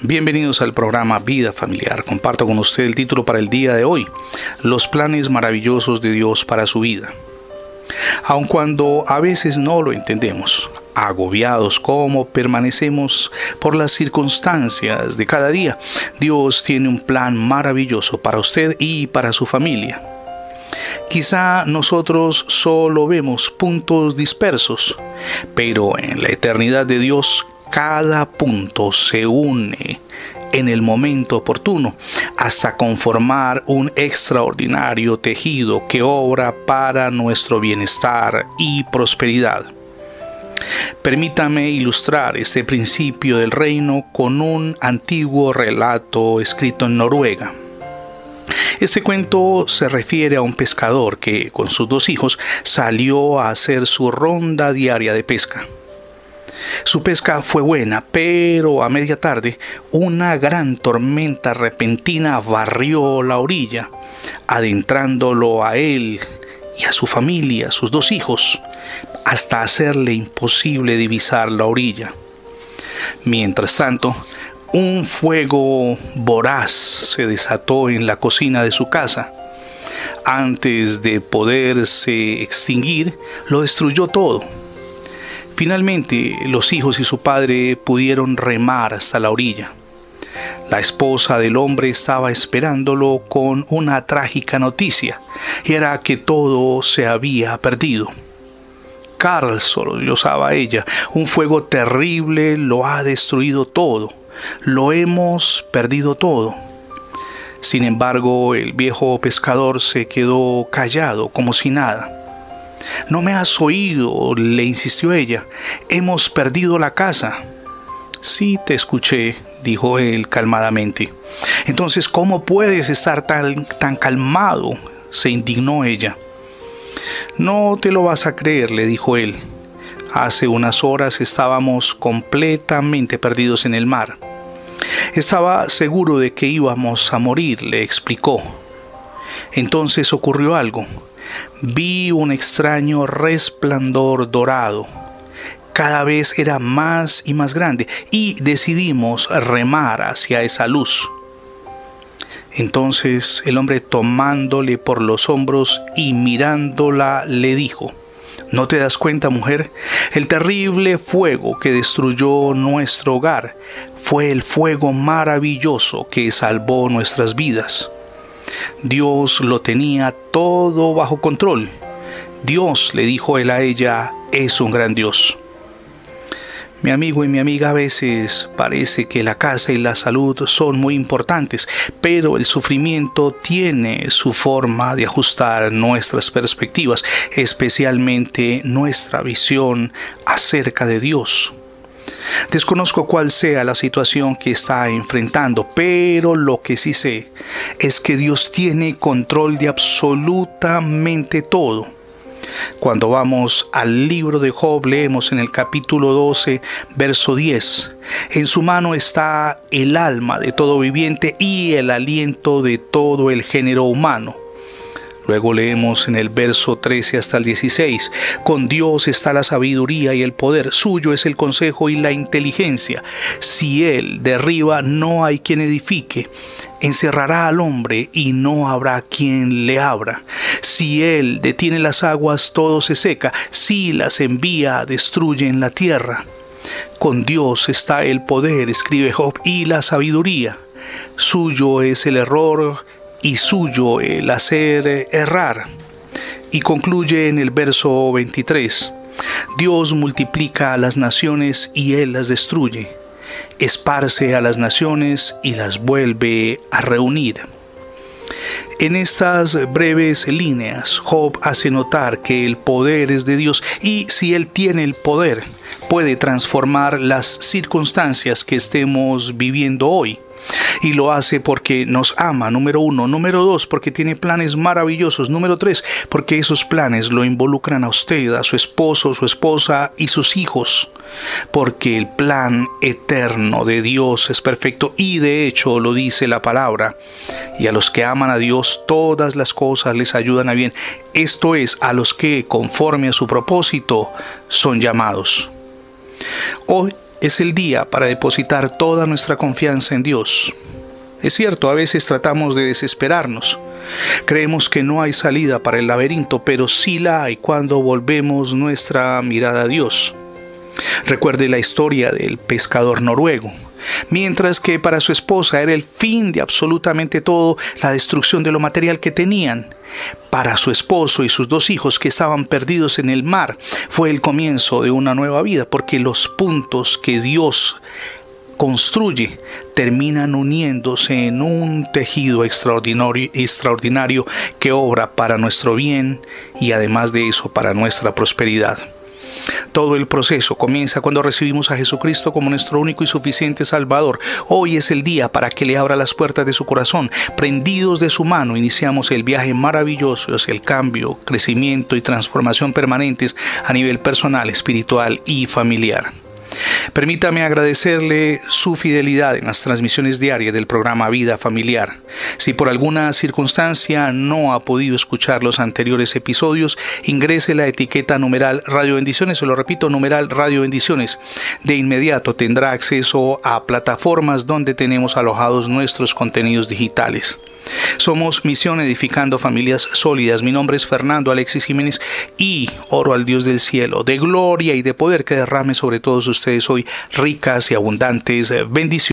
Bienvenidos al programa Vida Familiar. Comparto con usted el título para el día de hoy, Los planes maravillosos de Dios para su vida. Aun cuando a veces no lo entendemos, agobiados como permanecemos por las circunstancias de cada día, Dios tiene un plan maravilloso para usted y para su familia. Quizá nosotros solo vemos puntos dispersos, pero en la eternidad de Dios cada punto se une en el momento oportuno hasta conformar un extraordinario tejido que obra para nuestro bienestar y prosperidad. Permítame ilustrar este principio del reino con un antiguo relato escrito en Noruega. Este cuento se refiere a un pescador que con sus dos hijos salió a hacer su ronda diaria de pesca. Su pesca fue buena, pero a media tarde una gran tormenta repentina barrió la orilla, adentrándolo a él y a su familia, sus dos hijos, hasta hacerle imposible divisar la orilla. Mientras tanto, un fuego voraz se desató en la cocina de su casa. Antes de poderse extinguir, lo destruyó todo Finalmente, los hijos y su padre pudieron remar hasta la orilla. La esposa del hombre estaba esperándolo con una trágica noticia, y era que todo se había perdido. Carl solo diosaba ella, un fuego terrible lo ha destruido todo, lo hemos perdido todo. Sin embargo, el viejo pescador se quedó callado como si nada. No me has oído, le insistió ella. Hemos perdido la casa. Sí, te escuché, dijo él calmadamente. Entonces, ¿cómo puedes estar tan, tan calmado? se indignó ella. No te lo vas a creer, le dijo él. Hace unas horas estábamos completamente perdidos en el mar. Estaba seguro de que íbamos a morir, le explicó. Entonces ocurrió algo vi un extraño resplandor dorado. Cada vez era más y más grande y decidimos remar hacia esa luz. Entonces el hombre tomándole por los hombros y mirándola le dijo, ¿No te das cuenta, mujer? El terrible fuego que destruyó nuestro hogar fue el fuego maravilloso que salvó nuestras vidas. Dios lo tenía todo bajo control. Dios, le dijo él a ella, es un gran Dios. Mi amigo y mi amiga a veces parece que la casa y la salud son muy importantes, pero el sufrimiento tiene su forma de ajustar nuestras perspectivas, especialmente nuestra visión acerca de Dios. Desconozco cuál sea la situación que está enfrentando, pero lo que sí sé es que Dios tiene control de absolutamente todo. Cuando vamos al libro de Job, leemos en el capítulo 12, verso 10, en su mano está el alma de todo viviente y el aliento de todo el género humano. Luego leemos en el verso 13 hasta el 16, con Dios está la sabiduría y el poder, suyo es el consejo y la inteligencia. Si Él derriba, no hay quien edifique. Encerrará al hombre y no habrá quien le abra. Si Él detiene las aguas, todo se seca. Si las envía, destruyen la tierra. Con Dios está el poder, escribe Job, y la sabiduría. Suyo es el error y suyo el hacer errar. Y concluye en el verso 23. Dios multiplica a las naciones y Él las destruye. Esparce a las naciones y las vuelve a reunir. En estas breves líneas, Job hace notar que el poder es de Dios y si Él tiene el poder, puede transformar las circunstancias que estemos viviendo hoy. Y lo hace porque nos ama, número uno. Número dos, porque tiene planes maravillosos. Número tres, porque esos planes lo involucran a usted, a su esposo, su esposa y sus hijos. Porque el plan eterno de Dios es perfecto y de hecho lo dice la palabra. Y a los que aman a Dios todas las cosas les ayudan a bien. Esto es, a los que conforme a su propósito son llamados. Hoy es el día para depositar toda nuestra confianza en Dios. Es cierto, a veces tratamos de desesperarnos. Creemos que no hay salida para el laberinto, pero sí la hay cuando volvemos nuestra mirada a Dios. Recuerde la historia del pescador noruego. Mientras que para su esposa era el fin de absolutamente todo la destrucción de lo material que tenían, para su esposo y sus dos hijos que estaban perdidos en el mar fue el comienzo de una nueva vida, porque los puntos que Dios construye terminan uniéndose en un tejido extraordinario, extraordinario que obra para nuestro bien y además de eso para nuestra prosperidad. Todo el proceso comienza cuando recibimos a Jesucristo como nuestro único y suficiente Salvador. Hoy es el día para que le abra las puertas de su corazón. Prendidos de su mano, iniciamos el viaje maravilloso hacia el cambio, crecimiento y transformación permanentes a nivel personal, espiritual y familiar. Permítame agradecerle su fidelidad en las transmisiones diarias del programa Vida Familiar. Si por alguna circunstancia no ha podido escuchar los anteriores episodios, ingrese la etiqueta numeral Radio Bendiciones, se lo repito, numeral Radio Bendiciones. De inmediato tendrá acceso a plataformas donde tenemos alojados nuestros contenidos digitales. Somos Misión Edificando Familias Sólidas. Mi nombre es Fernando Alexis Jiménez y oro al Dios del cielo, de gloria y de poder que derrame sobre todos ustedes ricas y abundantes bendiciones.